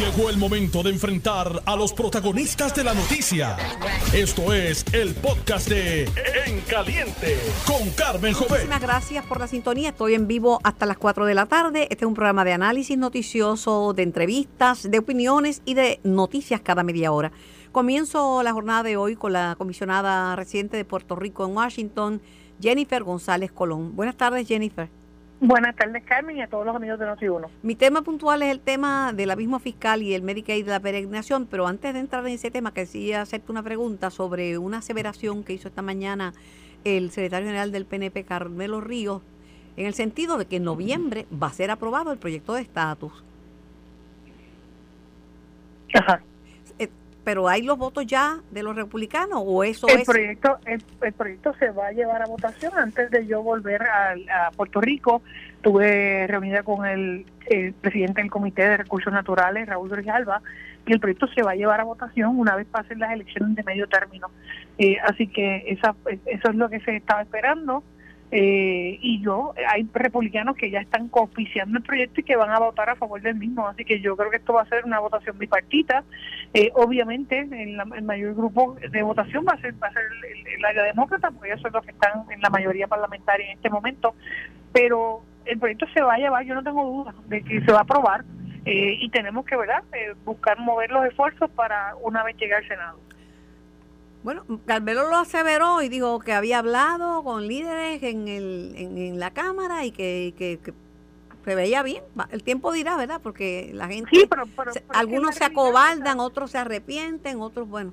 Llegó el momento de enfrentar a los protagonistas de la noticia. Esto es el podcast de En Caliente con Carmen Jovet. Muchísimas gracias por la sintonía. Estoy en vivo hasta las 4 de la tarde. Este es un programa de análisis noticioso, de entrevistas, de opiniones y de noticias cada media hora. Comienzo la jornada de hoy con la comisionada residente de Puerto Rico en Washington, Jennifer González Colón. Buenas tardes, Jennifer. Buenas tardes, Carmen, y a todos los amigos de Noti1. Mi tema puntual es el tema del abismo fiscal y el Medicaid de la peregrinación, pero antes de entrar en ese tema, quería hacerte una pregunta sobre una aseveración que hizo esta mañana el secretario general del PNP, Carmelo Ríos, en el sentido de que en noviembre va a ser aprobado el proyecto de estatus. Ajá pero hay los votos ya de los republicanos o eso el es proyecto el, proyecto se va a llevar a votación. Antes de yo volver a, Puerto Rico tuve reunida con el, presidente del comité de recursos naturales Raúl Grijalva y el proyecto se va a llevar a votación una vez pasen las elecciones de medio término. Eh, así que esa eso es lo que se estaba esperando eh, y yo, hay republicanos que ya están cooficiando el proyecto y que van a votar a favor del mismo, así que yo creo que esto va a ser una votación bipartita. Eh, obviamente, el, mayor grupo de votación va a ser, va a ser el, área demócrata, porque ellos son los que están en la mayoría parlamentaria en este momento, pero el proyecto se va a llevar, yo no tengo duda de que se va a aprobar eh, y tenemos que, ¿verdad?, buscar mover los esfuerzos para una vez llegar al Senado. Bueno, Carmelo lo aseveró y dijo que había hablado con líderes en, el, en, la Cámara y que, que, se veía bien. El tiempo dirá, ¿verdad? Porque la gente, algunos se acobaldan, otros se arrepienten, otros, bueno.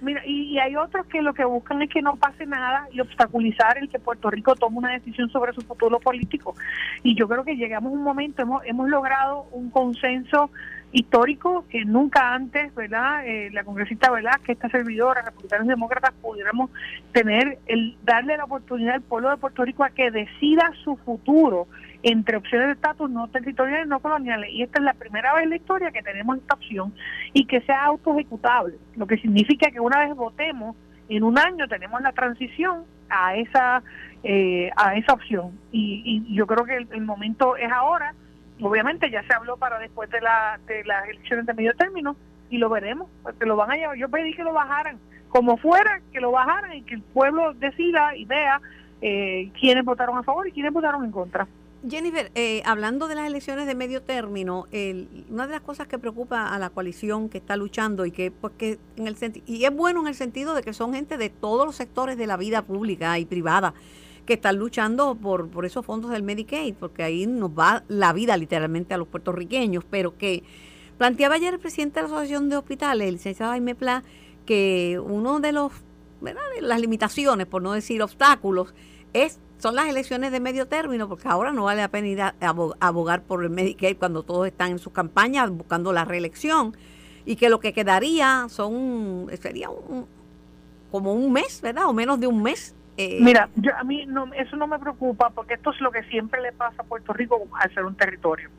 Mira, y, hay otros que lo que buscan es que no pase nada y obstaculizar el que Puerto Rico tome una decisión sobre su futuro político. Y yo creo que llegamos a un momento, hemos, hemos logrado un consenso histórico que nunca antes, ¿verdad? Eh, la congresista, ¿verdad? Que esta servidora, republicanos y demócratas, pudiéramos tener, el darle la oportunidad al pueblo de Puerto Rico a que decida su futuro entre opciones de estatus no territoriales no coloniales. Y esta es la primera vez en la historia que tenemos esta opción y que sea auto ejecutable, lo que significa que una vez votemos, en un año tenemos la transición a esa eh, a esa opción. Y, y yo creo que el momento es ahora obviamente ya se habló para después de, la, de las elecciones de medio término y lo veremos, porque lo van a llevar. Yo pedí que lo bajaran, como fuera, que lo bajaran y que el pueblo decida y vea eh, quiénes votaron a favor y quiénes votaron en contra. Jennifer, eh, hablando de las elecciones de medio término, una de las cosas que preocupa a la coalición que está luchando y que, porque pues, en el y es bueno en el sentido de que son gente de todos los sectores de la vida pública y privada, que están luchando por, por esos fondos del Medicaid, porque ahí nos va la vida literalmente a los puertorriqueños, pero que planteaba ayer el presidente de la Asociación de Hospitales, el licenciado Jaime Pla, que uno de los ¿verdad? las limitaciones, por no decir obstáculos, es son las elecciones de medio término, porque ahora no vale la pena ir a abogar por el Medicaid cuando todos están en sus campañas buscando la reelección, y que lo que quedaría son sería un, como un mes, ¿verdad? O menos de un mes eh, Mira, yo, a mí no, eso no me preocupa porque esto es lo que siempre le pasa a Puerto Rico al ser un territorio.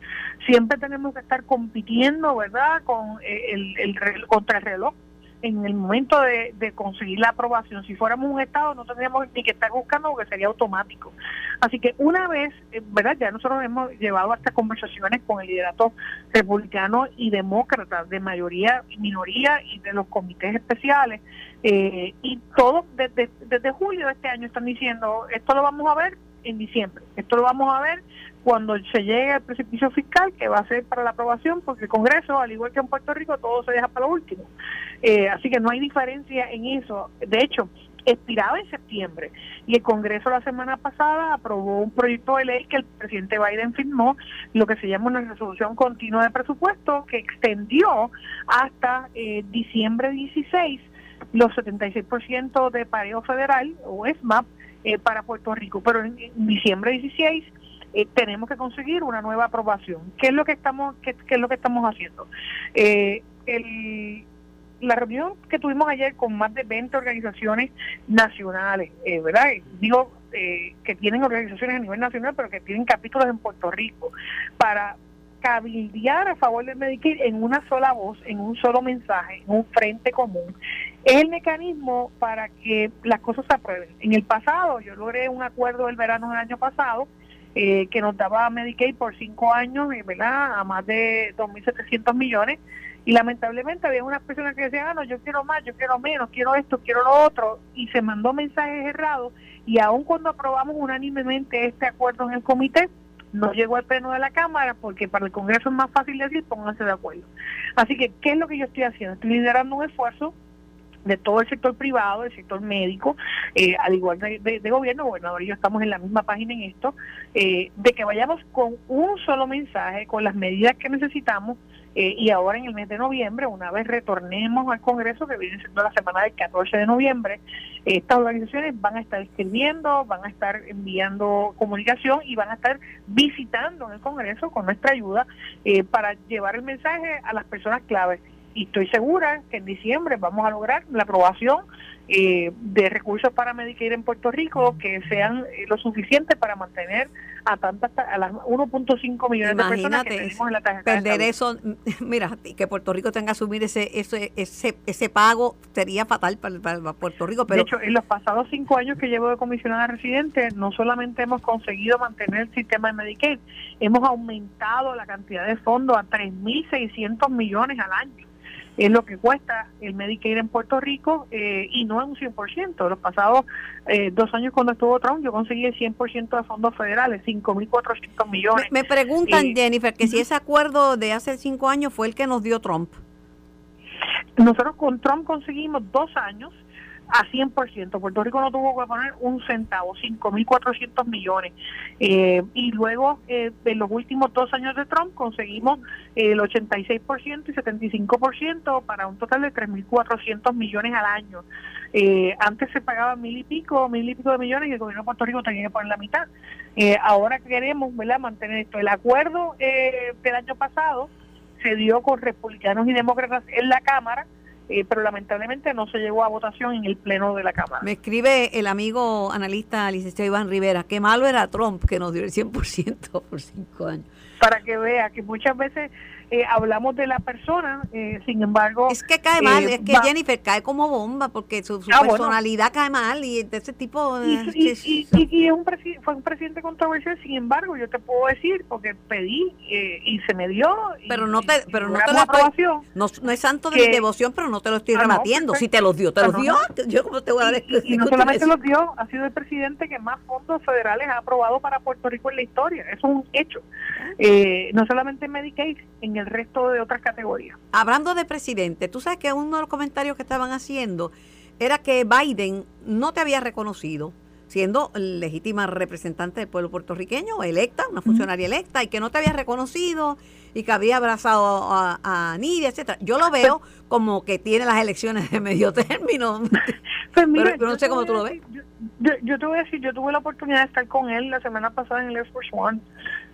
Siempre tenemos que estar compitiendo, ¿verdad?, con eh, el, el, el reloj en el momento de, conseguir la aprobación. Si fuéramos un Estado no tendríamos ni que estar buscando porque sería automático. Así que una vez, eh, ¿verdad? Ya nosotros hemos llevado hasta conversaciones con el liderato republicano y demócrata de mayoría y minoría y de los comités especiales. Eh, y todos desde, desde julio de este año están diciendo, esto lo vamos a ver en diciembre. Esto lo vamos a ver cuando se llegue al precipicio fiscal, que va a ser para la aprobación, porque el Congreso, al igual que en Puerto Rico, todo se deja para lo último. Eh, así que no hay diferencia en eso. De hecho, expiraba en septiembre y el Congreso la semana pasada aprobó un proyecto de ley que el presidente Biden firmó, lo que se llama una resolución continua de presupuesto, que extendió hasta eh, diciembre 16 los 76% de pareo federal o SMAP eh, para Puerto Rico. Pero en, diciembre 16 eh, tenemos que conseguir una nueva aprobación. ¿Qué es lo que estamos, qué, es lo que estamos haciendo? Eh, la reunión que tuvimos ayer con más de 20 organizaciones nacionales, ¿verdad? Digo que tienen organizaciones a nivel nacional, pero que tienen capítulos en Puerto Rico, para cabildear a favor del Medicare en una sola voz, en un solo mensaje, en un frente común. El mecanismo para que las cosas se aprueben. En el pasado, yo logré un acuerdo del verano del año pasado eh, que nos daba Medicaid por cinco años, ¿verdad? A más de 2.700 millones. Y lamentablemente había unas personas que decían, ah, no, yo quiero más, yo quiero menos, quiero esto, quiero lo otro. Y se mandó mensajes errados. Y aun cuando aprobamos unánimemente este acuerdo en el comité, no llegó al pleno de la Cámara porque para el Congreso es más fácil decir pónganse de acuerdo. Así que, ¿qué es lo que yo estoy haciendo? Estoy liderando un esfuerzo de todo el sector privado, del sector médico, eh, al igual de, gobierno, gobernador y yo estamos en la misma página en esto, eh, de que vayamos con un solo mensaje, con las medidas que necesitamos eh, y ahora en el mes de noviembre, una vez retornemos al Congreso, que viene siendo la semana del 14 de noviembre, estas organizaciones van a estar escribiendo, van a estar enviando comunicación y van a estar visitando en el Congreso con nuestra ayuda eh, para llevar el mensaje a las personas claves. Y estoy segura que en diciembre vamos a lograr la aprobación eh, de recursos para Medicaid en Puerto Rico que sean eh, lo suficiente para mantener a tantas a las 1.5 millones de personas que tenemos en la tarjeta perder eso mira que Puerto Rico tenga que asumir ese ese ese, ese pago sería fatal para, para, Puerto Rico pero de hecho en los pasados cinco años que llevo de comisionada residente no solamente hemos conseguido mantener el sistema de Medicaid hemos aumentado la cantidad de fondos a 3.600 millones al año es lo que cuesta el Medicaid en Puerto Rico eh, y no es un 100%. Los pasados eh, dos años cuando estuvo Trump yo conseguí el 100% de fondos federales, 5.400 millones. Me, preguntan, eh, Jennifer, que si ese acuerdo de hace cinco años fue el que nos dio Trump. Nosotros con Trump conseguimos dos años a 100%. Puerto Rico no tuvo que poner un centavo, 5.400 millones. Eh, y luego, eh, en los últimos dos años de Trump, conseguimos el 86% y 75% para un total de 3.400 millones al año. Eh, antes se pagaba mil y pico, mil y pico de millones y el gobierno de Puerto Rico tenía que poner la mitad. Eh, ahora queremos ¿verdad? mantener esto. El acuerdo del año pasado se dio con republicanos y demócratas en la Cámara eh, pero lamentablemente no se llegó a votación en el Pleno de la Cámara. Me escribe el amigo analista licenciado Iván Rivera, qué malo era Trump que nos dio el 100% por cinco años. Para que vea que muchas veces eh, hablamos de la persona, eh, sin embargo... Es que cae mal, eh, es que Jennifer cae como bomba porque su, ah, personalidad cae mal y de ese tipo... Y, y, y, es un fue un presidente controversial, sin embargo, yo te puedo decir, porque pedí y se me dio... Pero no te, pero no te lo estoy, no, no, es santo de devoción, pero no te lo estoy ah, rebatiendo. si te los dio, te los dio. Yo como te voy a decir. Y, no solamente los dio, ha sido el presidente que más fondos federales ha aprobado para Puerto Rico en la historia. Es un hecho. no solamente Medicaid, en el resto de otras categorías. Hablando de presidente, tú sabes que uno de los comentarios que estaban haciendo era que Biden no te había reconocido siendo legítima representante del pueblo puertorriqueño, electa, una funcionaria electa, y que no te había reconocido y que había abrazado a, a Nidia, etcétera. Yo lo veo como que tiene las elecciones de medio término. Pues pero, no sé cómo tú lo ves. Yo, yo, te voy a decir, yo tuve la oportunidad de estar con él la semana pasada en el Air Force One,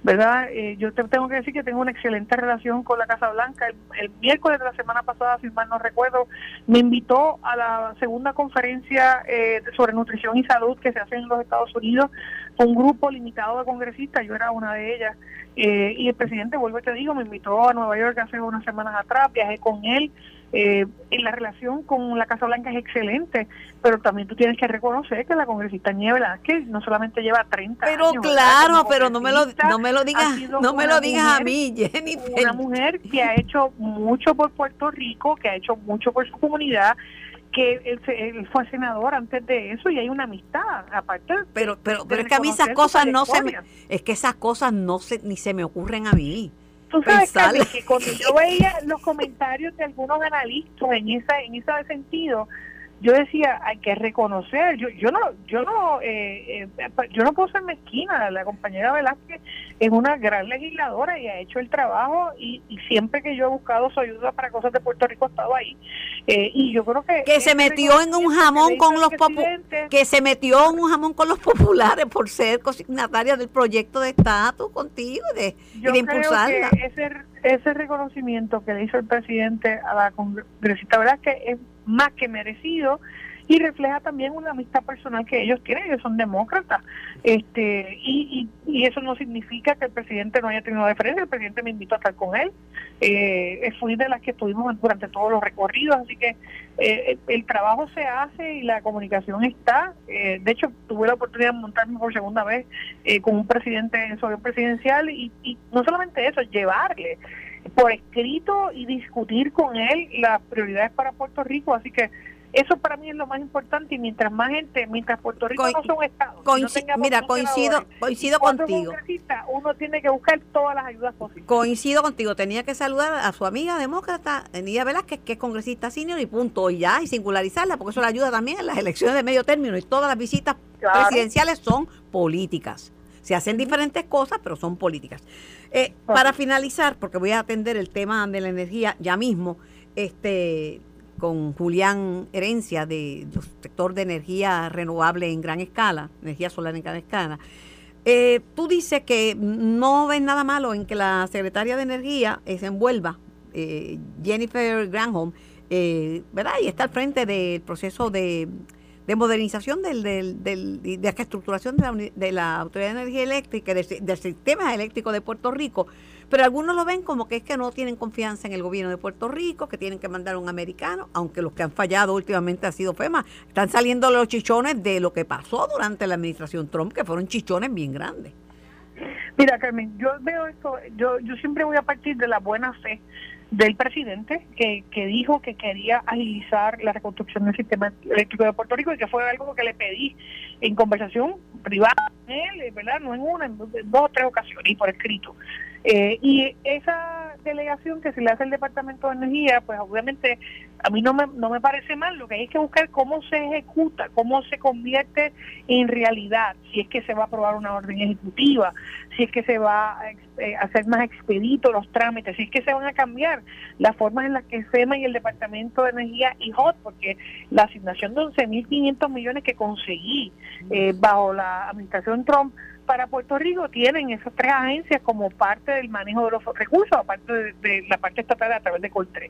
¿verdad? Eh, yo te tengo que decir que tengo una excelente relación con la Casa Blanca. El, miércoles de la semana pasada, si mal no recuerdo, me invitó a la segunda conferencia eh, sobre nutrición y salud que se hace en los Estados Unidos, un grupo limitado de congresistas, yo era una de ellas, eh, y el presidente, vuelvo y te digo, me invitó a Nueva York hace unas semanas atrás, viajé con él, eh, la relación con la Casa Blanca es excelente, pero también tú tienes que reconocer que la congresista Niebla que no solamente lleva 30 pero años. Pero claro, pero no me lo no me lo digas, no me lo digas a mí, Jenny. Una mujer que ha hecho mucho por Puerto Rico, que ha hecho mucho por su comunidad, que él, fue senador antes de eso y hay una amistad aparte pero pero pero es que a mí esas cosas no se me, es que esas cosas no se ni se me ocurren a mí Tú sabes, que cuando yo veía los comentarios de algunos analistas en esa en ese sentido, yo decía hay que reconocer yo yo no yo no eh, eh, yo no puedo ser mezquina la compañera Velázquez es una gran legisladora y ha hecho el trabajo y, siempre que yo he buscado su ayuda para cosas de Puerto Rico ha estado ahí. Eh, y yo creo que que se metió en un jamón con los que se metió en un jamón con los populares por ser consignataria del proyecto de estatus contigo de, yo de impulsarla creo que ese, ese reconocimiento que le hizo el presidente a la congresista Velázquez es más que merecido y refleja también una amistad personal que ellos tienen, ellos son demócratas, este y, y, eso no significa que el presidente no haya tenido deferencia, el presidente me invitó a estar con él, eh, fui de las que estuvimos durante todos los recorridos, así que eh, el, trabajo se hace y la comunicación está, eh, de hecho tuve la oportunidad de montarme por segunda vez eh, con un presidente en su presidencial y, y no solamente eso, llevarle por escrito y discutir con él las prioridades para Puerto Rico, así que eso para mí es lo más importante y mientras más gente, mientras Puerto Rico no son estados, mira, coincido, coincido contigo. Uno tiene que buscar todas las ayudas posibles. Coincido contigo, tenía que saludar a su amiga demócrata, Nidia Velázquez, que es congresista senior y punto, y ya, y singularizarla, porque eso le ayuda también en las elecciones de medio término y todas las visitas presidenciales son políticas. Se hacen diferentes cosas, pero son políticas. Eh, para finalizar, porque voy a atender el tema de la energía ya mismo, este con Julián Herencia del sector de energía renovable en gran escala, energía solar en gran escala. Eh, tú dices que no ves nada malo en que la secretaria de Energía se envuelva, eh, Jennifer Granholm, ¿verdad? Y está al frente del proceso de de modernización del, del, del, de la estructuración de la, de la Autoridad de Energía Eléctrica, del, del sistema eléctrico de Puerto Rico, pero algunos lo ven como que es que no tienen confianza en el gobierno de Puerto Rico, que tienen que mandar a un americano, aunque los que han fallado últimamente ha sido FEMA. Están saliendo los chichones de lo que pasó durante la administración Trump, que fueron chichones bien grandes. Mira, Carmen, yo veo esto, yo, yo siempre voy a partir de la buena fe del presidente que, que dijo que quería agilizar la reconstrucción del sistema eléctrico de Puerto Rico y que fue algo que le pedí en conversación privada con él, ¿verdad? No en una, en dos o tres ocasiones y por escrito. Eh, y esa delegación que se le hace al Departamento de Energía, pues obviamente a mí no me, no me parece mal, lo que hay que buscar cómo se ejecuta, cómo se convierte en realidad, si es que se va a aprobar una orden ejecutiva, si es que se va a eh, hacer más expedito los trámites, si es que se van a cambiar las formas en las que FEMA y el Departamento de Energía y HOT, porque la asignación de 11.500 millones que conseguí eh, bajo la administración Trump, para Puerto Rico tienen esas tres agencias como parte del manejo de los recursos, aparte de, la parte estatal a través de Coltre.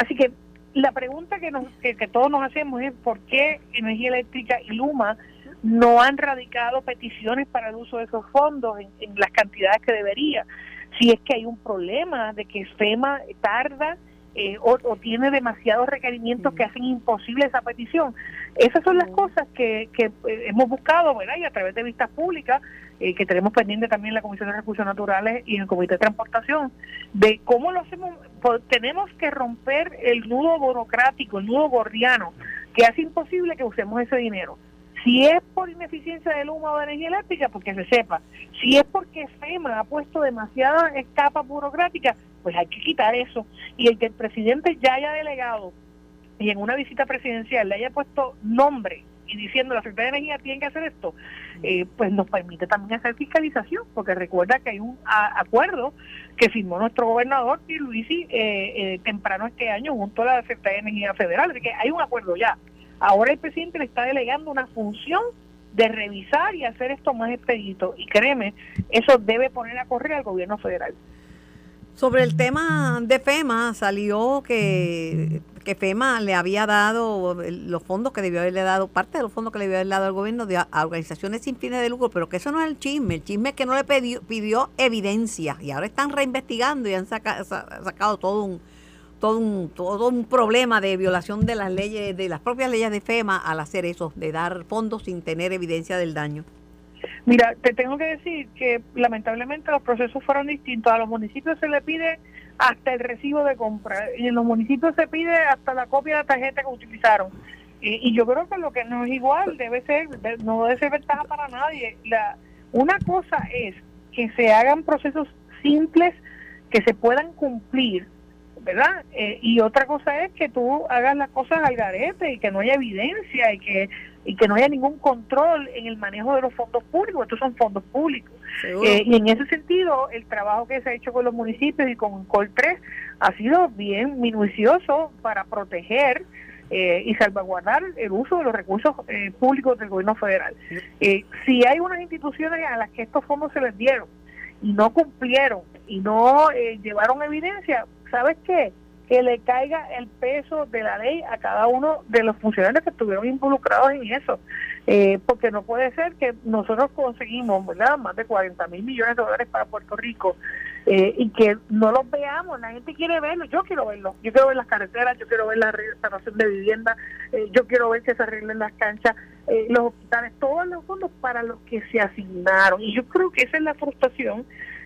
Así que la pregunta que, nos, que, todos nos hacemos es por qué Energía Eléctrica y Luma no han radicado peticiones para el uso de esos fondos en, en las cantidades que debería. Si es que hay un problema de que FEMA tarda eh, o, tiene demasiados requerimientos que hacen imposible esa petición. Esas son las cosas que, que eh, hemos buscado, ¿verdad? Y a través de vistas públicas, eh, que tenemos pendiente también en la Comisión de Recursos Naturales y en el Comité de Transportación, de cómo lo hacemos. Pues, tenemos que romper el nudo burocrático, el nudo gordiano, que hace imposible que usemos ese dinero. Si es por ineficiencia del humo o de energía eléctrica, porque se sepa. Si es porque FEMA ha puesto demasiadas capas burocráticas, pues hay que quitar eso. Y el que el presidente ya haya delegado y en una visita presidencial le haya puesto nombre y diciendo la Secretaría de Energía tiene que hacer esto, eh, pues nos permite también hacer fiscalización, porque recuerda que hay un acuerdo que firmó nuestro gobernador y Luisi eh, eh, temprano este año junto a la Secretaría de Energía Federal, así que hay un acuerdo ya. Ahora el presidente le está delegando una función de revisar y hacer esto más expedito. Y créeme, eso debe poner a correr al gobierno federal. Sobre el tema de FEMA, salió que, que FEMA le había dado los fondos que debió haberle dado, parte de los fondos que le debió haberle dado al gobierno de, a organizaciones sin fines de lucro, pero que eso no es el chisme. El chisme es que no le pidió, pidió evidencia y ahora están reinvestigando y han sacado todo un, todo un, todo un problema de violación de las leyes, de las propias leyes de FEMA al hacer eso, de dar fondos sin tener evidencia del daño. Mira, te tengo que decir que lamentablemente los procesos fueron distintos. A los municipios se le pide hasta el recibo de compra y en los municipios se pide hasta la copia de la tarjeta que utilizaron. Y, yo creo que lo que no es igual debe ser, no debe ser ventaja para nadie. La, una cosa es que se hagan procesos simples que se puedan cumplir ¿verdad? Eh, y otra cosa es que tú hagas las cosas al garete y que no haya evidencia y que y que no haya ningún control en el manejo de los fondos públicos, estos son fondos públicos. Eh, y en ese sentido, el trabajo que se ha hecho con los municipios y con COL 3 ha sido bien minucioso para proteger eh, y salvaguardar el uso de los recursos públicos del gobierno federal. si hay unas instituciones a las que estos fondos se les dieron y no cumplieron y no llevaron evidencia, ¿sabes qué? Que le caiga el peso de la ley a cada uno de los funcionarios que estuvieron involucrados en eso. Eh, porque no puede ser que nosotros conseguimos ¿verdad? más de 40 mil millones de dólares para Puerto Rico eh, y que no los veamos, la gente quiere verlo, yo quiero verlo, yo quiero ver las carreteras, yo quiero ver la restauración de vivienda, eh, yo quiero ver que se arreglen las canchas, los hospitales, todos los fondos para los que se asignaron. Y yo creo que esa es la frustración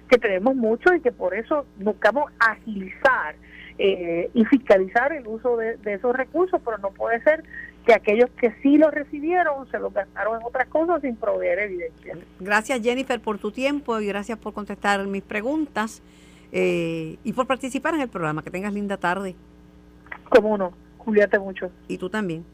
que tenemos mucho y que por eso buscamos agilizar eh, y fiscalizar el uso de, esos recursos, pero no puede ser que aquellos que sí los recibieron se los gastaron en otras cosas sin proveer evidencia. Gracias Jennifer por tu tiempo y gracias por contestar mis preguntas eh, y por participar en el programa. Que tengas linda tarde. Como no, cuídate mucho. Y tú también.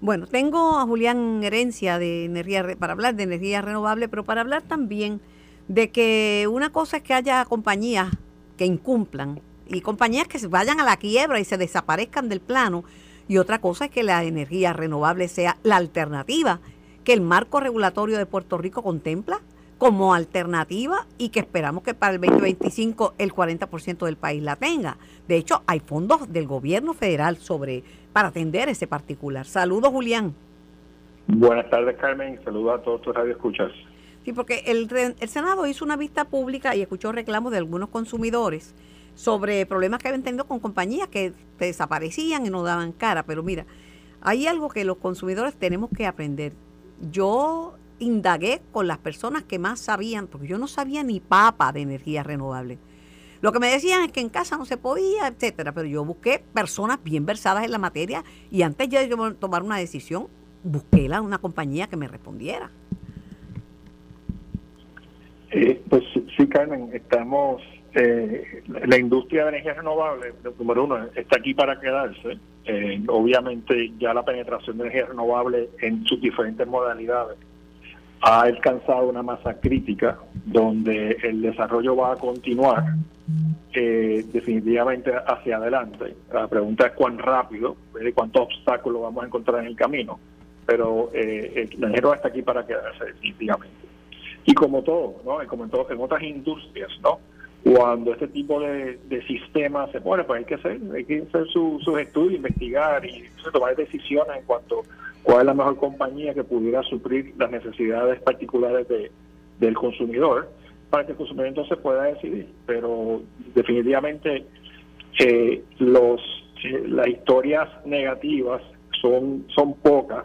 Bueno, tengo a Julián Herencia de energía para hablar de energía renovable, pero para hablar también de que una cosa es que haya compañías que incumplan y compañías que vayan a la quiebra y se desaparezcan del plano. Y otra cosa es que la energía renovable sea la alternativa que el marco regulatorio de Puerto Rico contempla como alternativa y que esperamos que para el 2025 el 40% del país la tenga. De hecho, hay fondos del gobierno federal sobre para atender ese particular. Saludos, Julián. Buenas tardes, Carmen. Saludos a todos tus radioescuchas. Sí, porque el, el Senado hizo una vista pública y escuchó reclamos de algunos consumidores sobre problemas que habían tenido con compañías que desaparecían y no daban cara. Pero mira, hay algo que los consumidores tenemos que aprender. Yo indagué con las personas que más sabían, porque yo no sabía ni papa de energía renovable. Lo que me decían es que en casa no se podía, etcétera, pero yo busqué personas bien versadas en la materia y antes de yo tomar una decisión, busqué una compañía que me respondiera. Eh, pues sí, Carmen, estamos eh, la industria de energía renovable, número uno, está aquí para quedarse. Eh, obviamente ya la penetración de energía renovable en sus diferentes modalidades ha alcanzado una masa crítica donde el desarrollo va a continuar eh, definitivamente hacia adelante. La pregunta es cuán rápido, y cuántos obstáculos vamos a encontrar en el camino, pero eh, el energía está aquí para quedarse definitivamente. Y como todo, ¿no? como en, todo, en otras industrias, ¿no? cuando este tipo de, sistemas se pone, pues hay que hacer, hay que hacer sus estudios, investigar y tomar decisiones en cuanto a cuál es la mejor compañía que pudiera suplir las necesidades particulares de, del consumidor para que el consumidor entonces pueda decidir. Pero definitivamente eh, los eh, las historias negativas son son pocas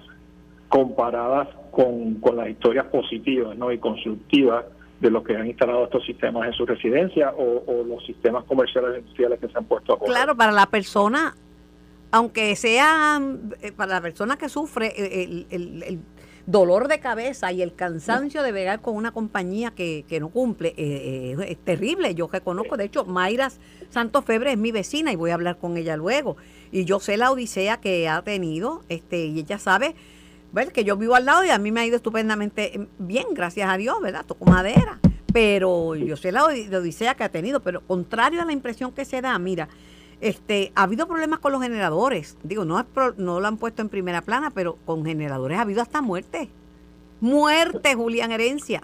comparadas con, con las historias positivas ¿no? y constructivas de los que han instalado estos sistemas en su residencia o, los sistemas comerciales industriales que se han puesto a correr. Claro, para la persona, aunque sea eh, para la persona que sufre eh, el, dolor de cabeza y el cansancio de vegar con una compañía que, no cumple, eh, es terrible. Yo que conozco, de hecho, Mayra Santos Febre es mi vecina y voy a hablar con ella luego. Y yo sé la odisea que ha tenido, este, y ella sabe que yo vivo al lado y a mí me ha ido estupendamente bien, gracias a Dios, ¿verdad? Toco madera. Pero yo sé la odisea que ha tenido, pero contrario a la impresión que se da, mira, este, ha habido problemas con los generadores. Digo, no, no lo han puesto en primera plana, pero con generadores ha habido hasta muerte. Muerte, Julián Herencia.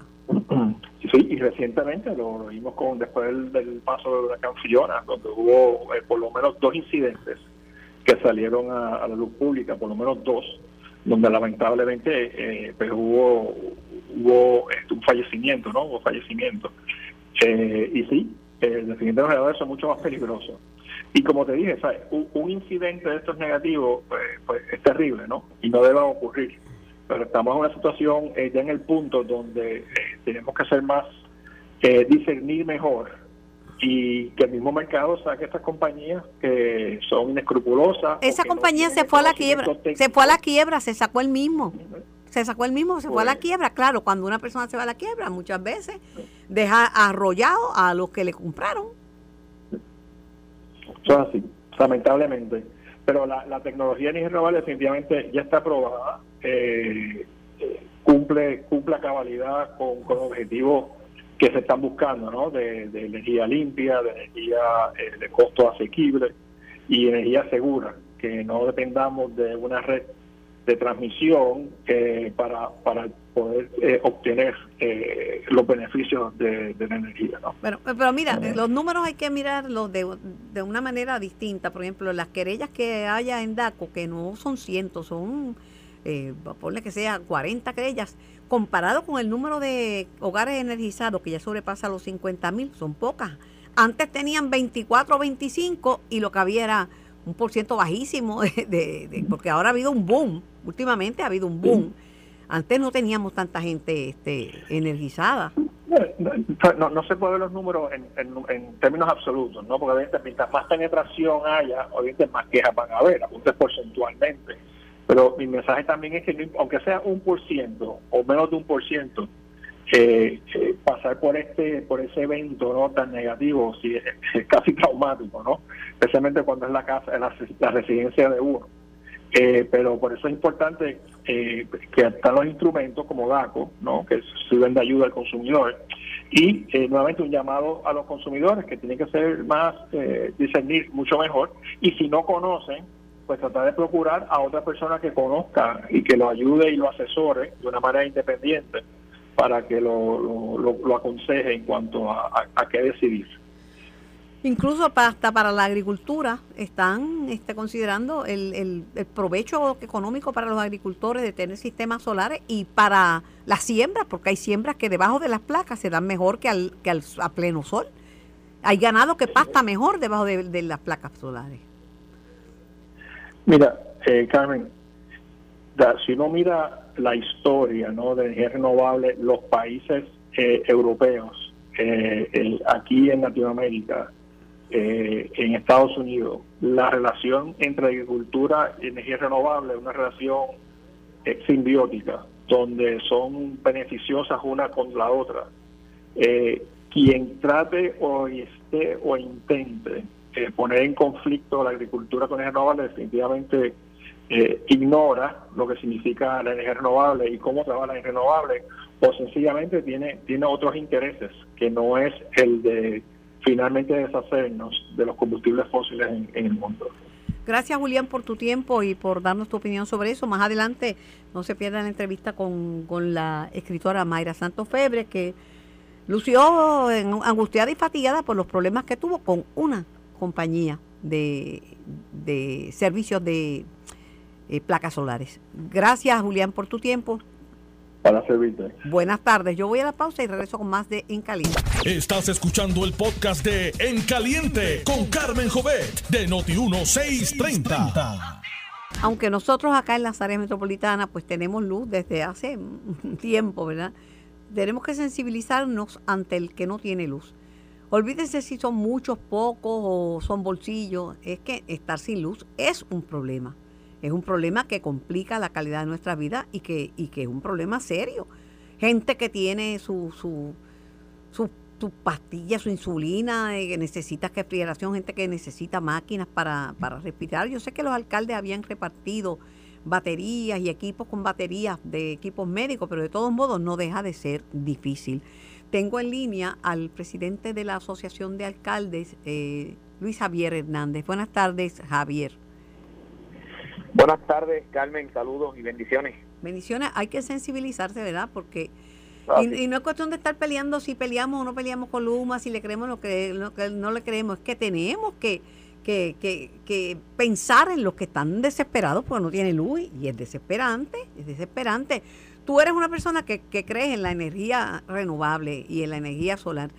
Sí, y recientemente lo, vimos con después del, paso de la Fiona, donde hubo eh, por lo menos dos incidentes que salieron a, la luz pública, por lo menos dos, donde lamentablemente eh, pues hubo hubo este, un fallecimiento, ¿no? Hubo fallecimiento. Eh, y sí, eh, definitivamente son mucho más peligrosos. Y como te dije, ¿sabes? Un, incidente de estos negativos pues, pues, es terrible, ¿no? Y no debe ocurrir. Pero estamos en una situación eh, ya en el punto donde eh, tenemos que hacer más, discernir mejor y que el mismo mercado saque estas compañías que son inescrupulosas. Esa compañía se fue a la quiebra, se fue a la quiebra, se sacó el mismo. Se sacó el mismo, se fue a la pues quiebra. Claro, cuando una persona se va a la quiebra, muchas veces deja arrollado a los que le compraron. Eso es así, lamentablemente. Pero la, la tecnología de renovable definitivamente ya está aprobada, eh, cumple cumple a cabalidad con, con objetivos que se están buscando, ¿no? De, energía limpia, de energía eh, de costo asequible y energía segura, que no dependamos de una red de transmisión para, para poder eh, obtener eh, los beneficios de, la energía. ¿no? Pero, pero mira, los números hay que mirarlos de, de una manera distinta. Por ejemplo, las querellas que haya en DACO, que no son cientos, son, eh, ponle que sea 40 querellas, comparado con el número de hogares energizados, que ya sobrepasa los 50 mil, son pocas. Antes tenían 24 o 25 y lo que había era un por ciento bajísimo, de, porque ahora ha habido un boom, últimamente ha habido un boom. Antes no teníamos tanta gente este, energizada. No, no, se puede ver los números en, en, términos absolutos, ¿no? Porque mientras más penetración haya, obviamente más quejas van a haber, apuntes porcentualmente. Pero mi mensaje también es que aunque sea un por ciento o menos de un por ciento, eh, pasar por este por ese evento no tan negativo sí, es, casi traumático no especialmente cuando es la casa la, residencia de uno. Eh, pero por eso es importante eh, que están los instrumentos como DACO no que sirven de ayuda al consumidor. Y eh, nuevamente un llamado a los consumidores que tienen que ser más discernir mucho mejor. Y si no conocen pues tratar de procurar a otra persona que conozca y que lo ayude y lo asesore de una manera independiente para que lo, lo, aconseje en cuanto a, qué decidir. Incluso hasta para la agricultura están este, considerando el, el, provecho económico para los agricultores de tener sistemas solares y para las siembras, porque hay siembras que debajo de las placas se dan mejor que, al, que al, a pleno sol. Hay ganado que pasta mejor debajo de, las placas solares. Mira, eh, Carmen, si uno mira la historia ¿no? de energía renovable, los países eh, europeos, eh, aquí en Latinoamérica, eh, en Estados Unidos, la relación entre agricultura y energía renovable es una relación simbiótica, donde son beneficiosas una con la otra. quien trate o esté o intente poner en conflicto la agricultura con energía renovable definitivamente eh, ignora lo que significa la energía renovable y cómo trabaja la energía renovable, o sencillamente tiene, tiene otros intereses que no es el de finalmente deshacernos de los combustibles fósiles en, el mundo. Gracias Julián por tu tiempo y por darnos tu opinión sobre eso. Más adelante no se pierda la entrevista con, con la escritora Mayra Santos Febre que lució angustiada y fatigada por los problemas que tuvo con una compañía de, de servicios de eh, placas solares. Gracias, Julián, por tu tiempo. Para servirte. Buenas tardes. Yo voy a la pausa y regreso con más de En Caliente. Estás escuchando el podcast de En Caliente con Carmen Jovet de Noti1630. Aunque nosotros acá en las áreas metropolitanas pues tenemos luz desde hace tiempo, ¿verdad? Tenemos que sensibilizarnos ante el que no tiene luz. Olvídense si son muchos, pocos o son bolsillos. Es que estar sin luz es un problema es un problema que complica la calidad de nuestra vida y que, y que es un problema serio. Gente que tiene su, su, su, su pastilla, su insulina, eh, que necesita refrigeración, gente que necesita máquinas para, para respirar. Yo sé que los alcaldes habían repartido baterías y equipos con baterías de equipos médicos, pero de todos modos no deja de ser difícil. Tengo en línea al presidente de la Asociación de Alcaldes, eh, Luis Javier Hernández. Buenas tardes, Javier. Buenas tardes, Carmen, saludos y bendiciones. Bendiciones, hay que sensibilizarse, ¿verdad? Porque y, no es cuestión de estar peleando si peleamos o no peleamos con Luma, si le creemos lo que, lo que no le creemos, es que tenemos que, que, que, que pensar en los que están desesperados porque no tienen luz y es desesperante, es desesperante. Tú eres una persona que, crees en la energía renovable y en la energía solar.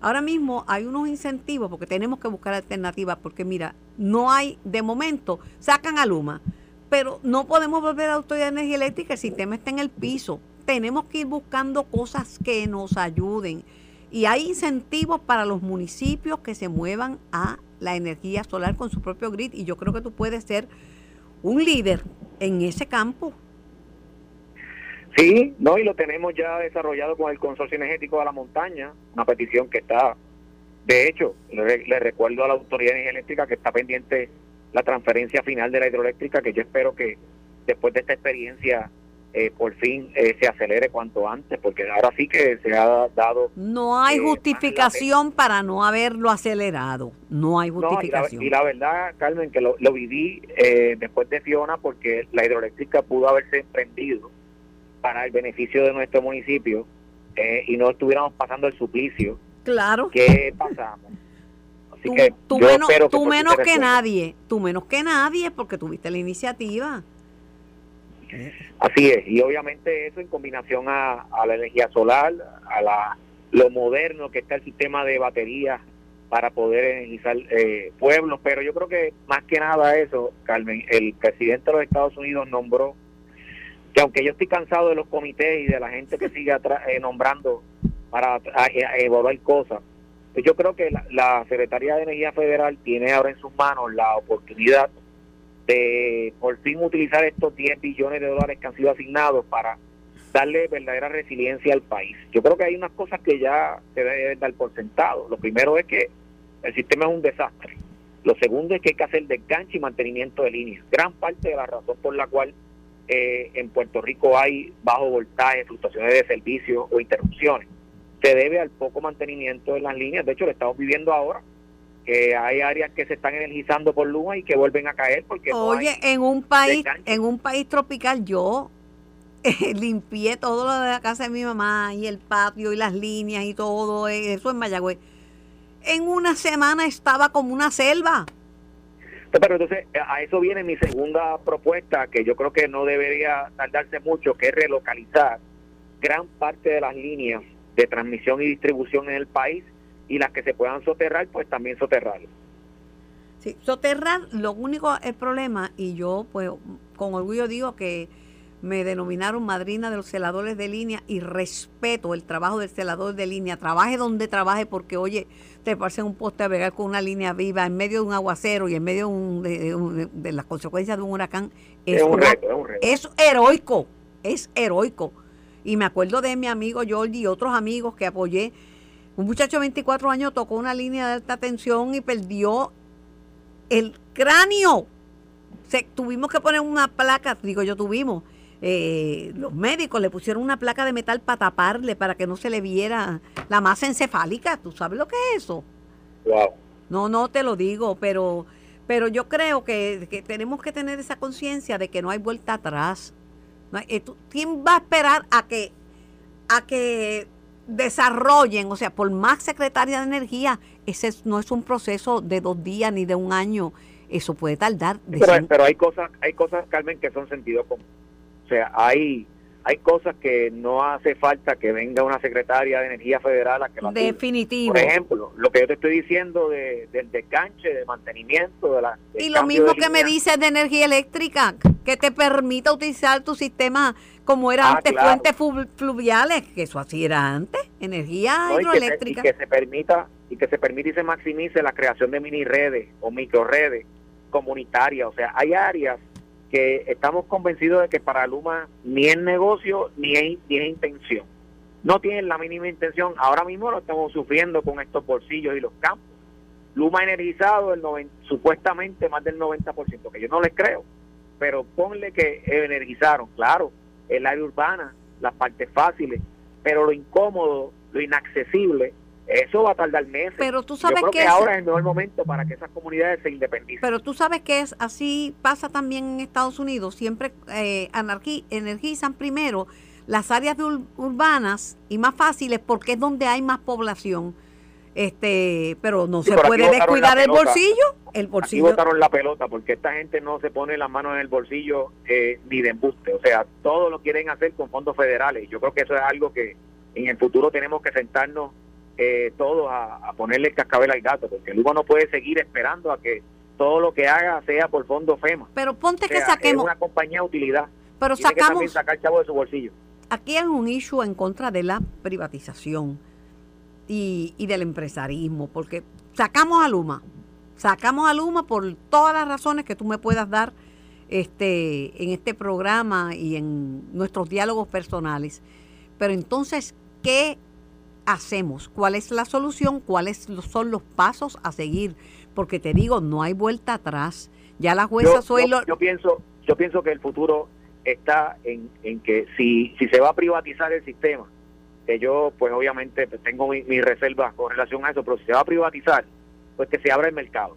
Ahora mismo hay unos incentivos porque tenemos que buscar alternativas porque mira, no hay, de momento, sacan a Luma, pero no podemos volver a la Autoridad de Energía Eléctrica, el sistema está en el piso. Tenemos que ir buscando cosas que nos ayuden. Y hay incentivos para los municipios que se muevan a la energía solar con su propio grid. Y yo creo que tú puedes ser un líder en ese campo. Sí, no, y lo tenemos ya desarrollado con el Consorcio Energético de la Montaña, una petición que está, de hecho, le, recuerdo a la Autoridad de Energía Eléctrica que está pendiente la transferencia final de la hidroeléctrica, que yo espero que después de esta experiencia eh, por fin eh, se acelere cuanto antes, porque ahora sí que se ha dado... No hay eh, justificación para no haberlo acelerado, no hay justificación. y, la, verdad, Carmen, que lo, lo viví después de Fiona, porque la hidroeléctrica pudo haberse emprendido para el beneficio de nuestro municipio eh, y no estuviéramos pasando el suplicio Claro. que pasamos. Así Tú, que tú yo menos, que tú por menos que nadie, tú menos que nadie porque tuviste la iniciativa. Así es, y obviamente eso en combinación a, a la energía solar, a la, lo moderno que está el sistema de baterías para poder energizar eh, pueblos, pero yo creo que más que nada eso, Carmen, el presidente de los Estados Unidos nombró que aunque yo estoy cansado de los comités y de la gente que sigue eh, nombrando para evaluar cosas, pues yo creo que la, la Secretaría de Energía Federal tiene ahora en sus manos la oportunidad de por fin utilizar estos 10 billones de dólares que han sido asignados para darle verdadera resiliencia al país. Yo creo que hay unas cosas que ya se deben dar por sentado. Lo primero es que el sistema es un desastre. Lo segundo es que hay que hacer desganche y mantenimiento de líneas. Gran parte de la razón por la cual eh, en Puerto Rico hay bajo voltaje, fluctuaciones de servicio o interrupciones, se debe al poco mantenimiento de las líneas. De hecho, lo estamos viviendo ahora, que hay áreas que se están energizando por luma y que vuelven a caer porque no Oye, hay- en un país, en un país tropical yo eh, limpié todo lo de la casa de mi mamá y el patio y las líneas y todo eso en Mayagüez. En una semana estaba como una selva. Pero entonces a eso viene mi segunda propuesta, que yo creo que no debería tardarse mucho, que es relocalizar gran parte de las líneas de transmisión y distribución en el país y las que se puedan soterrar, pues también soterrarlas. Sí, soterrar, lo único, el problema, y yo pues con orgullo digo que me denominaron madrina de los celadores de línea y respeto el trabajo del celador de línea, trabaje donde trabaje, porque oye, te parece un poste a bregar con una línea viva en medio de un aguacero y en medio de, un- de- de un- de las consecuencias de un huracán, Es un una- reto, es un reto. es heroico, es heroico. Y me acuerdo de mi amigo Jordi y otros amigos que apoyé. Un muchacho de 24 años tocó una línea de alta tensión y perdió el cráneo. Se, tuvimos que poner una placa, digo yo tuvimos, eh, los médicos le pusieron una placa de metal para taparle, para que no se le viera la masa encefálica. ¿Tú sabes lo que es eso? Wow. No, no te lo digo, pero, pero yo creo que, que tenemos que tener esa conciencia de que no hay vuelta atrás. No hay- eh, ¿Quién va a esperar a que, a que desarrollen, o sea, por más secretaria de energía, ese es- no es un proceso de dos días ni de un año, eso puede tardar. de Pero, pero hay cosas, hay cosas, Carmen, que son sentido común. O sea, hay hay cosas que no hace falta que venga una secretaria de energía federal a que la definitivo. Por ejemplo, lo que yo te estoy diciendo de, del desganche, de mantenimiento, de la. Y lo mismo que me dices de energía eléctrica, que te permita utilizar tu sistema como era Ah, antes, claro. fuentes flu- fluviales, que eso así era antes, energía ¿no? y, que se, y hidroeléctrica. que se permita y que se permita y se maximice la creación de mini redes o micro redes comunitarias. O sea, hay áreas que estamos convencidos de que para Luma ni es negocio ni es, ni es intención. No tienen la mínima intención. Ahora mismo lo estamos sufriendo con estos bolsillos y los campos. Luma ha energizado el noven- supuestamente más del 90%, que yo no les creo. Pero ponle que energizaron, claro, el área urbana, las partes fáciles, pero lo incómodo, lo inaccesible, eso va a tardar meses. Pero tú Yo sabes creo que que es- ahora es el mejor momento para que esas comunidades se independicen. Pero tú sabes que es así, pasa también en Estados Unidos, siempre eh, energizan primero las áreas de ur- urbanas y más fáciles porque es donde hay más población. Este, pero no Sí, se pero aquí puede descuidar el bolsillo, el Aquí bolsillo. botaron la pelota porque esta gente no se pone las manos en el bolsillo eh, ni de embuste. O sea, todo lo quieren hacer con fondos federales. Yo creo que eso es algo que en el futuro tenemos que sentarnos eh, todos a, a ponerle el cascabel al gato, porque Lugo no puede seguir esperando a que todo lo que haga sea por fondo FEMA. Pero ponte O que saquemos, es una compañía de utilidad. pero Tiene que sacamos, sacar chavo de su bolsillo. aquí hay un issue en contra de la privatización y, y del empresarismo, porque sacamos a Luma, sacamos a Luma por todas las razones que tú me puedas dar este, en este programa y en nuestros diálogos personales. Pero entonces, ¿qué hacemos? ¿Cuál es la solución? ¿Cuáles son los pasos a seguir? Porque te digo, no hay vuelta atrás. Ya la jueza yo, soy yo- lo- yo pienso yo pienso que el futuro está en, en que si si se va a privatizar el sistema que yo pues obviamente pues, tengo mi- mis reservas con relación a eso pero si se va a privatizar pues que se abra el mercado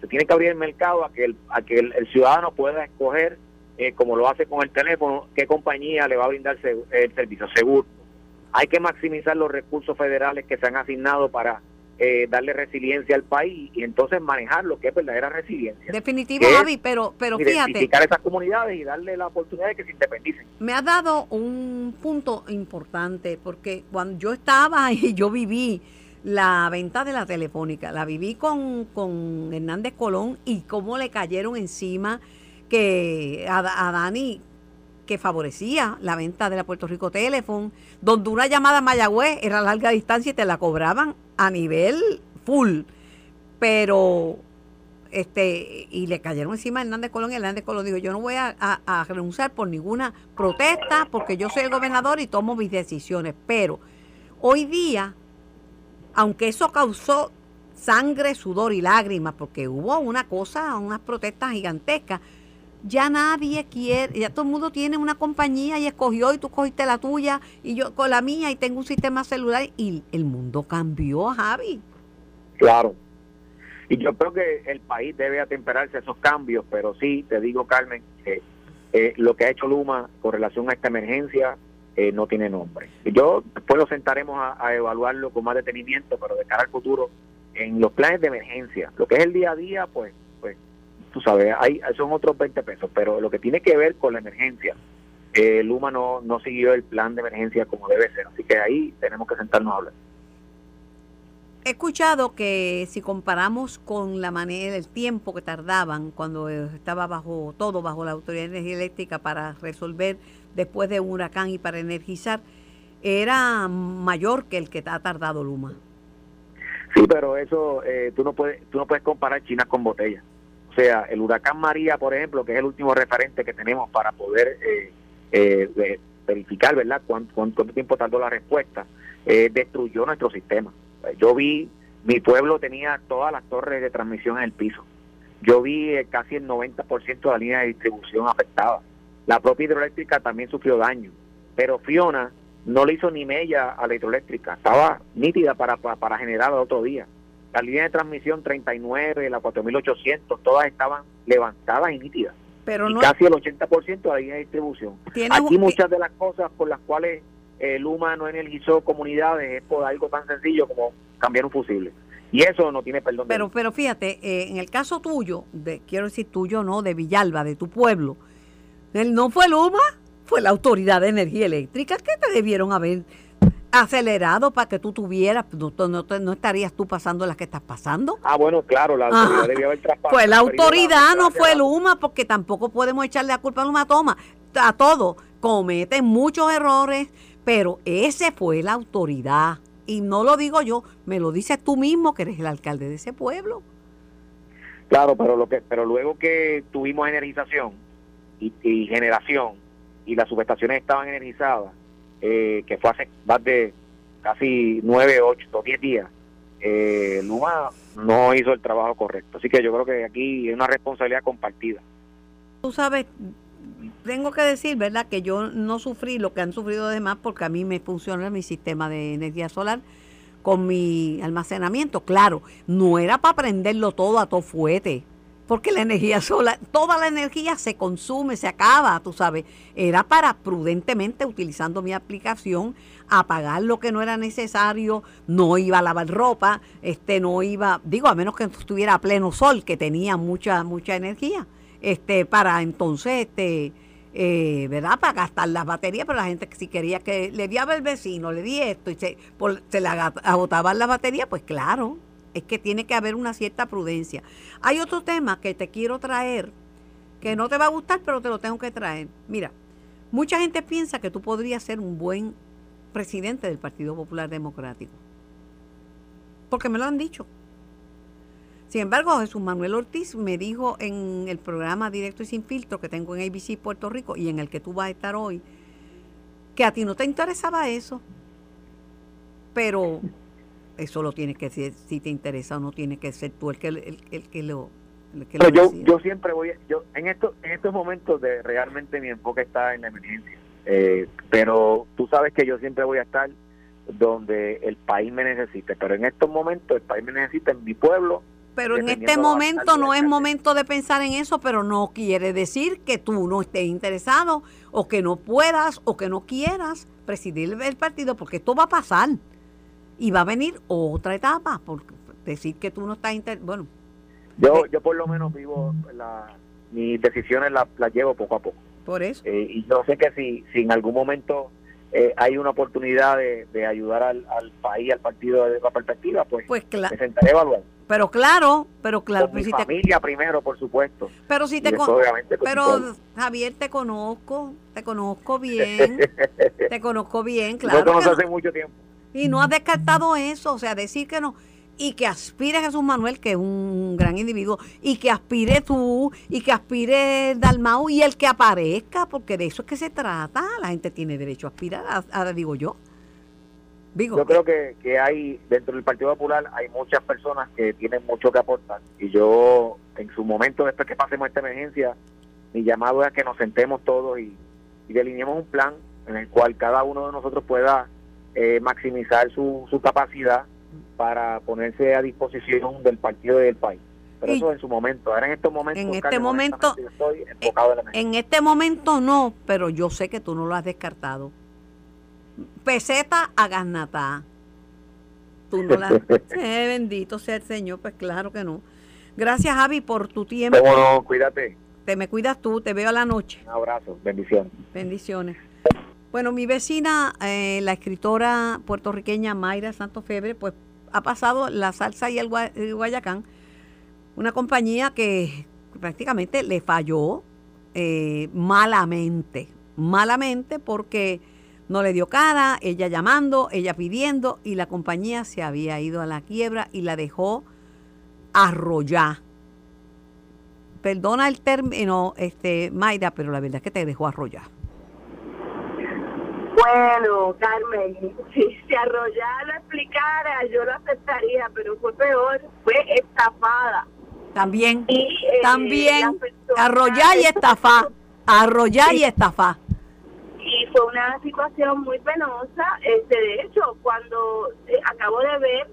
se tiene que abrir el mercado a que el, a que el, el ciudadano pueda escoger eh, como lo hace con el teléfono, qué compañía le va a brindar el servicio seguro. Hay que maximizar los recursos federales que se han asignado para eh, darle resiliencia al país y entonces manejar lo que es verdadera resiliencia. Definitivo, Javi, pero, pero fíjate. Identificar esas comunidades y darle la oportunidad de que se independicen. Me ha dado un punto importante porque cuando yo estaba y yo viví la venta de la telefónica, la viví con, con Hernández Colón y cómo le cayeron encima que a, a Dani que favorecía la venta de la Puerto Rico Telephone, donde una llamada a Mayagüez era larga distancia y te la cobraban a nivel full. Pero, este, y le cayeron encima a Hernández Colón y Hernández Colón dijo, yo no voy a, a renunciar por ninguna protesta porque yo soy el gobernador y tomo mis decisiones. Pero hoy día, aunque eso causó sangre, sudor y lágrimas, porque hubo una cosa, unas protestas gigantescas, ya nadie quiere, ya todo el mundo tiene una compañía y escogió y tú cogiste la tuya y yo con la mía y tengo un sistema celular y el mundo cambió, Javi. Claro. Y yo creo que el país debe atemperarse a esos cambios, pero sí, te digo, Carmen, que eh, lo que ha hecho Luma con relación a esta emergencia eh, no tiene nombre. Yo después lo sentaremos a, a evaluarlo con más detenimiento, pero de cara al futuro, en los planes de emergencia, lo que es el día a día, pues tú sabes, hay, son otros 20 pesos, pero lo que tiene que ver con la emergencia, eh, Luma no, no siguió el plan de emergencia como debe ser, así que ahí tenemos que sentarnos a hablar. He escuchado que si comparamos con la manera, el tiempo que tardaban cuando estaba bajo todo, bajo la Autoridad de Energía Eléctrica para resolver después de un huracán y para energizar, era mayor que el que ha tardado Luma. Sí, pero eso eh, tú no puedes tú no puedes comparar China con botellas. O sea, el huracán María, por ejemplo, que es el último referente que tenemos para poder eh, eh, verificar, ¿verdad?, cuánto, tiempo tardó la respuesta, eh, destruyó nuestro sistema. Yo vi, mi pueblo tenía todas las torres de transmisión en el piso. Yo vi casi el 90% de la línea de distribución afectada. La propia hidroeléctrica también sufrió daño. Pero Fiona no le hizo ni mella a la hidroeléctrica. Estaba nítida para, para, para generar el otro día la línea de transmisión 39, la 4800, todas estaban levantadas y nítidas. Pero y casi el 80% de la línea de distribución. Aquí muchas de las cosas por las cuales el Luma no energizó comunidades es por algo tan sencillo como cambiar un fusible. Y eso no tiene perdón. Pero, pero fíjate, eh, en el caso tuyo, de, quiero decir tuyo, no, de Villalba, de tu pueblo, él no fue Luma, fue la Autoridad de Energía Eléctrica que te debieron haber acelerado para que tú tuvieras, no, no, no, estarías tú pasando las que estás pasando. Ah, bueno, claro, la autoridad debía haber traspasado. Fue la autoridad, no fue Luma, porque tampoco podemos echarle la culpa a Luma Toma. A todo, cometen muchos errores, pero ese fue la autoridad. Y no lo digo yo, me lo dices tú mismo, que eres el alcalde de ese pueblo. Claro, pero lo que pero luego que tuvimos energización y, y generación y las subestaciones estaban energizadas, eh, que fue hace más de casi nueve, ocho, diez días, eh, no hizo el trabajo correcto. Así que yo creo que aquí es una responsabilidad compartida. Tú sabes, tengo que decir, ¿verdad?, que yo no sufrí lo que han sufrido los demás porque a mí me funciona mi sistema de energía solar con mi almacenamiento. Claro, no era para prenderlo todo a todo fuete, porque la energía solar, toda la energía se consume, se acaba, tú sabes. Era para prudentemente, utilizando mi aplicación, apagar lo que no era necesario, no iba a lavar ropa, este no iba, digo, a menos que estuviera a pleno sol, que tenía mucha, mucha energía, este, para entonces, este, eh, ¿verdad? Para gastar las baterías, pero la gente que si quería que le di a el vecino, le di esto y se, se le agotaban las baterías, pues claro, es que tiene que haber una cierta prudencia. Hay otro tema que te quiero traer, que no te va a gustar, pero te lo tengo que traer. Mira, mucha gente piensa que tú podrías ser un buen presidente del Partido Popular Democrático. Porque me lo han dicho. Sin embargo, Jesús Manuel Ortiz me dijo en el programa Directo y Sin Filtro que tengo en ABC Puerto Rico y en el que tú vas a estar hoy, que a ti no te interesaba eso. Pero eso lo tienes que decir si te interesa o no tiene que ser tú el que, el, que lo yo, yo siempre voy yo en estos en estos momentos de realmente mi enfoque está en la emergencia. Eh, pero tú sabes que yo siempre voy a estar donde el país me necesite pero en estos momentos el país me necesita en mi pueblo Pero en este momento no es momento de pensar en eso, pero no quiere decir que tú no estés interesado o que no puedas o que no quieras presidir el partido, porque esto va a pasar y va a venir otra etapa, por decir que tú no estás inter bueno, Yo, yo por lo menos vivo, la, mis decisiones las, las llevo poco a poco. por eso. Eh, y yo sé que si, si en algún momento eh, hay una oportunidad de, de ayudar al, al país, al partido de la perspectiva, pues, Pues me claro, sentaré a evaluar. pero claro, pero claro, Con mi si te, familia primero, por supuesto. pero si te con- obviamente, pero. Javier te conozco, te conozco bien, te conozco bien, no claro. que hace no. mucho tiempo. Y no has descartado eso, o sea, decir que no. Y que aspire Jesús Manuel, que es un gran individuo, y que aspire tú, y que aspire Dalmau, y el que aparezca, porque de eso es que se trata. La gente tiene derecho a aspirar, a- a- digo yo. Digo, Yo creo que, que hay, dentro del Partido Popular, hay muchas personas que tienen mucho que aportar. Y yo, en su momento, después que pasemos esta emergencia, mi llamado es a que nos sentemos todos y delineemos un plan en el cual cada uno de nosotros pueda eh, maximizar su, su capacidad para ponerse a disposición del partido y del país. Pero Y- eso en su momento. Ahora en estos momentos, En este momento, honestamente, yo estoy enfocado en la emergencia. en este momento no, pero yo sé que tú no lo has descartado. Peseta a Garnatá. Tú no la Eh, bendito sea el Señor, pues claro que no. Gracias, Javi, por tu tiempo. Cómo no, cuídate. Te me cuidas tú, te veo a la noche. Un abrazo, bendiciones. Bendiciones. Bueno, mi vecina, eh, la escritora puertorriqueña Mayra Santos Febre, pues ha pasado la salsa y el, gua- el Guayacán, una compañía que prácticamente le falló eh, malamente, malamente porque no le dio cara, ella llamando, ella pidiendo y la compañía se había ido a la quiebra y la dejó arrollar. Perdona el término, este, Mayra, pero la verdad es que te dejó arrollar. Bueno, Carmen, si, si Arroyá lo explicara, yo lo aceptaría, pero fue peor, fue estafada. También, Y, eh, también, arrollar y estafar, arrollar y estafar. Y fue una situación muy penosa. Este, de hecho, cuando eh, acabo de ver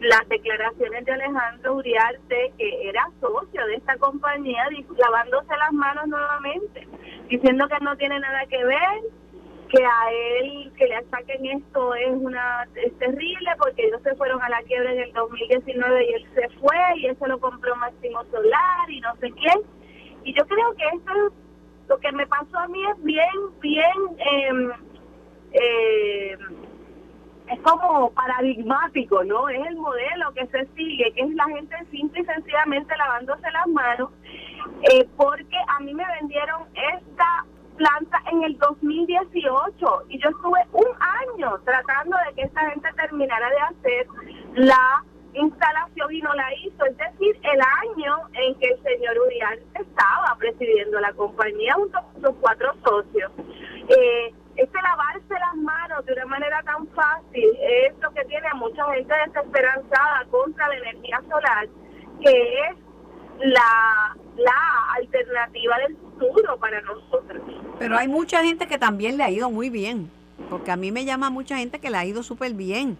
las declaraciones de Alejandro Uriarte, que era socio de esta compañía, lavándose las manos nuevamente, diciendo que no tiene nada que ver, que a él que le saquen esto es una es terrible porque ellos se fueron a la quiebra en el 2019 y él se fue y eso lo compró Máximo Solar y no sé quién y yo creo que esto es lo que me pasó a mí es bien bien eh, es como paradigmático, ¿no? Es el modelo que se sigue, que es la gente simple y sencillamente lavándose las manos, eh, porque a mí me vendieron esta planta en el 2018 y yo estuve un año tratando de que esta gente terminara de hacer la instalación y no la hizo, es decir, el año en que el señor Uriarte estaba presidiendo la compañía junto con sus cuatro socios. Eh, este lavarse las manos de una manera tan fácil es lo que tiene a mucha gente desesperanzada contra la energía solar, que es la, la alternativa del futuro para nosotros. Pero hay mucha gente que también le ha ido muy bien, porque a mí me llama mucha gente que le ha ido súper bien.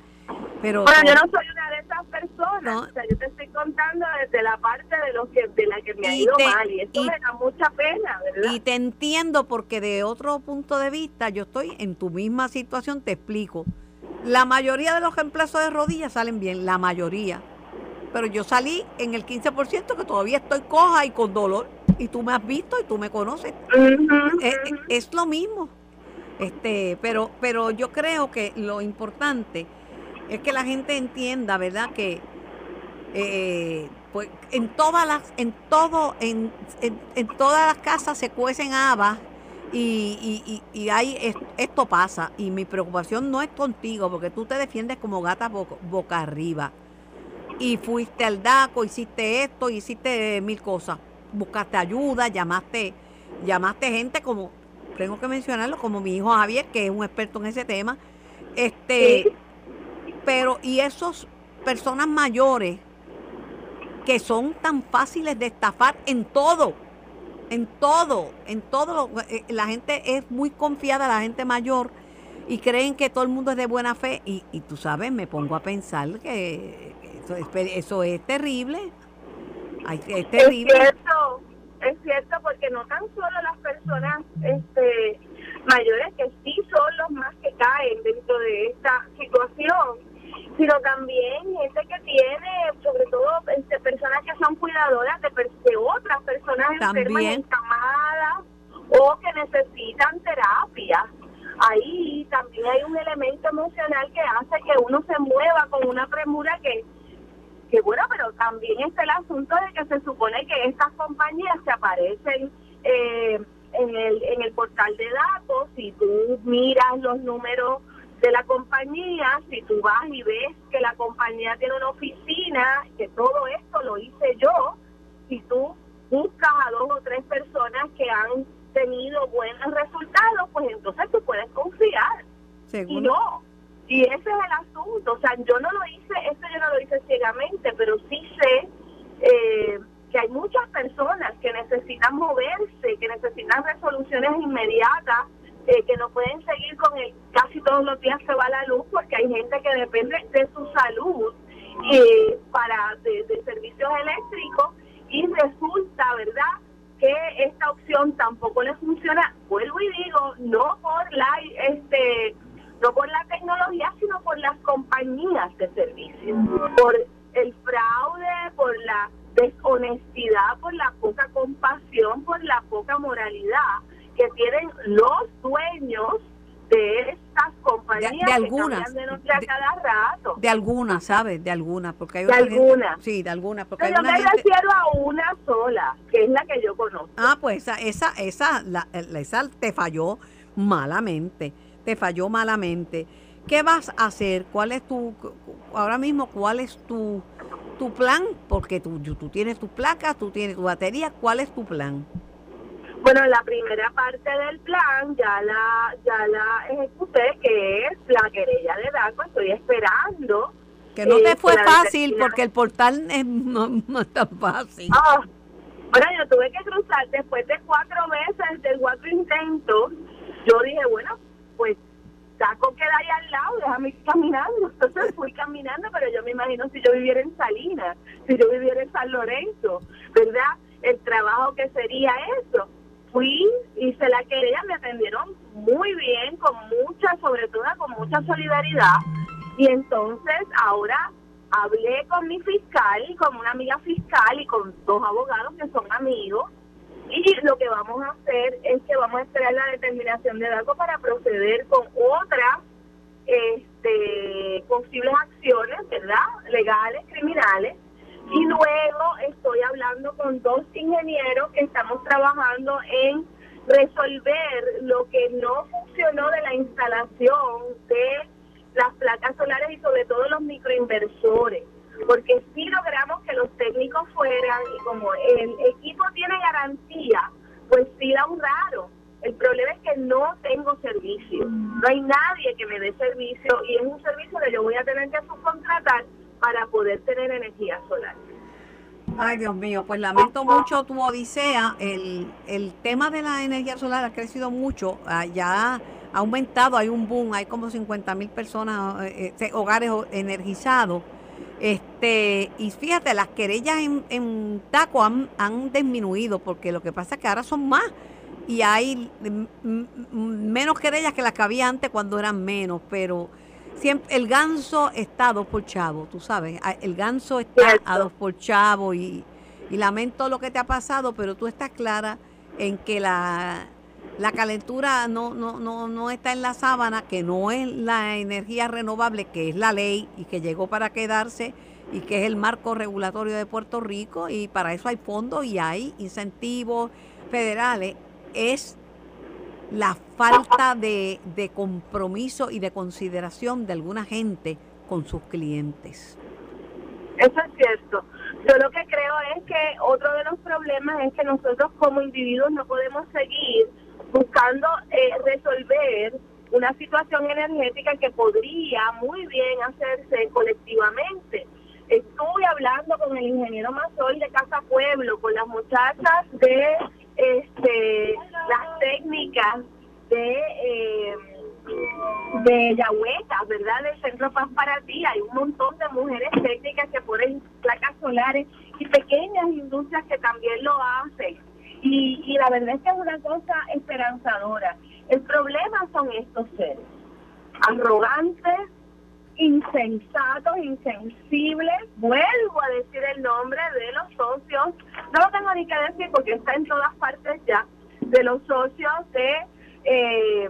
Pero Bueno, yo no soy una de esas personas, No. o sea, yo te estoy contando desde la parte de los que de la que me ha Y ido te- mal y eso y- me da mucha pena, ¿verdad? Y te entiendo porque de otro punto de vista yo estoy en tu misma situación, te explico. La mayoría de los reemplazos de rodillas salen bien, la mayoría. Pero yo salí en el 15% que todavía estoy coja y con dolor. Y tú me has visto y tú me conoces. Eh, eh, es lo mismo. Este, pero, pero yo creo que lo importante es que la gente entienda, ¿verdad? Que eh, pues en todas las, en todo, en, en, en todas las casas se cuecen habas y, y, y, y hay es- esto pasa. Y mi preocupación no es contigo, porque tú te defiendes como gata boca, boca arriba. Y fuiste al DACO, hiciste esto, hiciste mil cosas. Buscaste ayuda, llamaste, llamaste gente como, tengo que mencionarlo, como mi hijo Javier, que es un experto en ese tema. Este, Sí. pero, y esos personas mayores que son tan fáciles de estafar en todo, en todo, en todo, eh, la gente es muy confiada, la gente mayor, y creen que todo el mundo es de buena fe, y, y tú sabes, me pongo a pensar que eso es, eso es terrible, es terrible. Es cierto, es cierto, porque no tan solo las personas este, mayores que sí son los más que caen dentro de esta situación, sino también gente que tiene, sobre todo este, personas que son cuidadoras de, de otras personas enfermas encamadas o que necesitan terapia. Ahí también hay un elemento emocional que hace que uno se mueva con una premura que que bueno, pero también está el asunto de que se supone que estas compañías se aparecen eh, en, el, en el portal de datos, si tú miras los números de la compañía, si tú vas y ves que la compañía tiene una oficina, que todo esto lo hice yo, si tú buscas a dos o tres personas que han tenido buenos resultados, pues entonces tú puedes confiar. Y no, y ese es el asunto, o sea, yo no lo hice, esto yo no lo hice ciegamente, pero sí sé eh, que hay muchas personas que necesitan moverse, que necesitan resoluciones inmediatas, eh, que no pueden seguir con el casi todos los días se va la luz porque hay gente que depende de su salud eh, para de, de servicios eléctricos y resulta, ¿verdad? que esta opción tampoco le funciona, vuelvo y digo, no por la este no por la tecnología, sino por las compañías de servicios, por el fraude, por la deshonestidad, por la poca compasión, por la poca moralidad que tienen los dueños de estas compañías de, algunas de, cada rato. De algunas, ¿sabes? De algunas, porque hay de algunas. sí, de algunas, porque Pero hay una me refiero a una sola, que es la que yo conozco. Ah, pues esa esa esa la, esa te falló malamente te falló malamente. ¿Qué vas a hacer? ¿Cuál es tu, ahora mismo, cuál es tu, tu plan? Porque tú, tú tienes tus placas, tú tienes tu batería, ¿cuál es tu plan? Bueno, la primera parte del plan ya la ya la ejecuté, que es la querella de DACO. Estoy esperando. Que no te eh, fue fácil porque el portal es, no, no es tan fácil. Ah, bueno, yo tuve que cruzar después de cuatro veces, de cuatro intentos. Yo dije, bueno, pues saco queda ahí al lado, déjame ir caminando. Entonces fui caminando, pero yo me imagino si yo viviera en Salinas, si yo viviera en San Lorenzo, ¿verdad? El trabajo que sería eso. Fui, hice la querella, me atendieron muy bien, con mucha, sobre todo con mucha solidaridad. Y entonces ahora hablé con mi fiscal, con una amiga fiscal y con dos abogados que son amigos y lo que vamos a hacer es que vamos a esperar la determinación de algo para proceder con otras este, posibles acciones, ¿verdad? Legales, criminales. Y luego estoy hablando con dos ingenieros que estamos trabajando en resolver lo que no funcionó de la instalación de las placas solares y sobre todo los microinversores porque si logramos que los técnicos fueran y como el equipo tiene garantía, pues sí da un. El problema es que no tengo servicio, no hay nadie que me dé servicio y es un servicio que yo voy a tener que subcontratar para poder tener energía solar. Ay, Dios mío, pues lamento mucho tu odisea. El, el tema de la energía solar ha crecido mucho, ah, ya ha aumentado, hay un boom, hay como 50 mil personas, eh, eh, hogares energizados este, y fíjate, las querellas en, en Taco han, han, disminuido porque lo que pasa es que ahora son más y hay menos querellas que las que había antes cuando eran menos, pero siempre el ganso está a dos por chavo, tú sabes, el ganso está a dos por chavo y, y lamento lo que te ha pasado, pero tú estás clara en que la, la calentura no, no, no, no está en la sábana, que no es la energía renovable, que es la ley y que llegó para quedarse y que es el marco regulatorio de Puerto Rico y para eso hay fondos y hay incentivos federales, es la falta de, de compromiso y de consideración de alguna gente con sus clientes. Eso es cierto. Yo lo que creo es que otro de los problemas es que nosotros como individuos no podemos seguir buscando eh, resolver una situación energética que podría muy bien hacerse colectivamente. Estuve hablando con el ingeniero Mazol de Casa Pueblo, con las muchachas de este, las técnicas de eh, de Yahueta, ¿verdad? Del Centro Paz para ti. Hay un montón de mujeres técnicas que ponen placas solares y pequeñas industrias que también lo hacen. Y, y la verdad es que es una cosa esperanzadora. El problema son estos seres, arrogantes, insensatos, insensibles. Vuelvo a decir el nombre de los socios, no lo tengo ni que decir porque está en todas partes ya, de los socios de eh,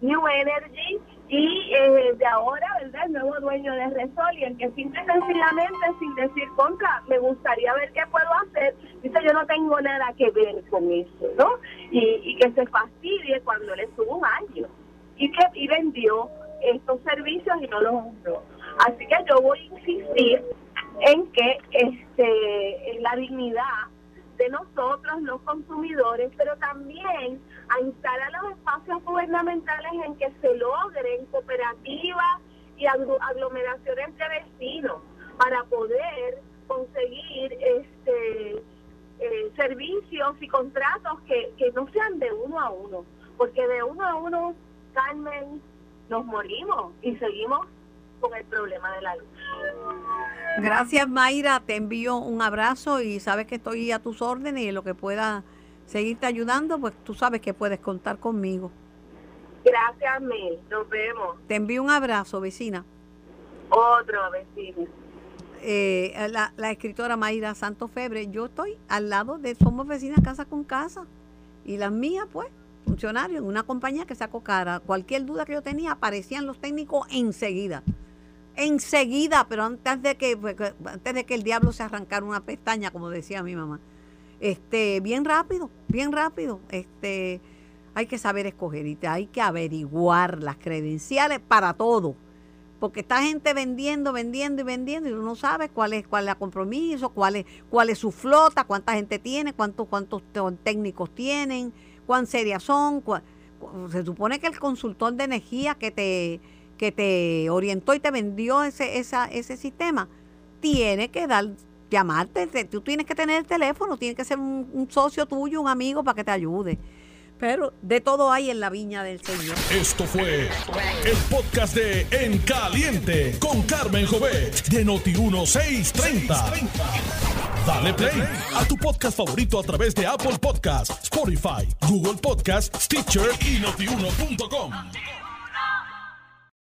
New Energy y eh, de ahora, ¿verdad? El nuevo dueño de Resol y el que simple sencillamente, sin decir contra, me gustaría ver qué puedo hacer, dice yo no tengo nada que ver con eso, ¿no? Y, y que se fastidie cuando le estuvo un año y que y vendió estos servicios y no los honró. Así que yo voy a insistir en que este en la dignidad de nosotros los consumidores, pero también a instalar los espacios gubernamentales en que se logren cooperativas y aglomeraciones de vecinos para poder conseguir este eh, servicios y contratos que, que no sean de uno a uno, porque de uno a uno, Carmen, nos morimos y seguimos con el problema de la luz. Gracias Mayra, te envío un abrazo y sabes que estoy a tus órdenes y lo que pueda seguirte ayudando, pues tú sabes que puedes contar conmigo. Gracias Mil, nos vemos. Te envío un abrazo, vecina. Otro vecino. Eh, la, la escritora Mayra Santos Febre, yo estoy al lado de, somos vecinas casa con casa y las mías pues funcionario en una compañía que sacó cara. Cualquier duda que yo tenía, aparecían los técnicos enseguida. Enseguida, pero antes de que, pues, antes de que el diablo se arrancara una pestaña, como decía mi mamá. Este, bien rápido, bien rápido. Este, hay que saber escoger y hay que averiguar las credenciales para todo. Porque está gente vendiendo, vendiendo y vendiendo y uno no sabe cuál es, cuál es el compromiso, cuál es, cuál es su flota, cuánta gente tiene, cuántos, cuántos técnicos tienen cuán serias son. se supone que el consultor de energía que te, que te orientó y te vendió ese, esa, ese sistema tiene que dar llamarte, tú tienes que tener el teléfono, tiene que ser un, socio tuyo, un amigo para que te ayude. Pero de todo hay en la viña del Señor. Esto fue el podcast de En Caliente con Carmen Jovet de Noti1630. Dale play a tu podcast favorito a través de Apple Podcasts, Spotify, Google Podcasts, Stitcher y notiuno.com.